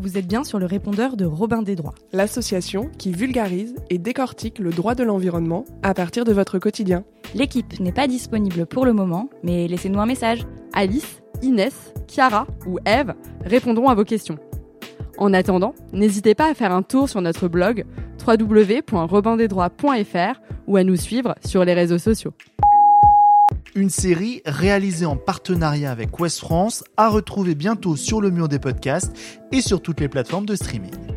Vous êtes bien sur le répondeur de Robin des Droits, l'association qui vulgarise et décortique le droit de l'environnement à partir de votre quotidien. L'équipe n'est pas disponible pour le moment, mais laissez-nous un message. Alice, Inès, Chiara ou Eve répondront à vos questions. En attendant, n'hésitez pas à faire un tour sur notre blog www.robindesdroits.fr ou à nous suivre sur les réseaux sociaux. Une série réalisée en partenariat avec West France à retrouver bientôt sur le mur des podcasts et sur toutes les plateformes de streaming.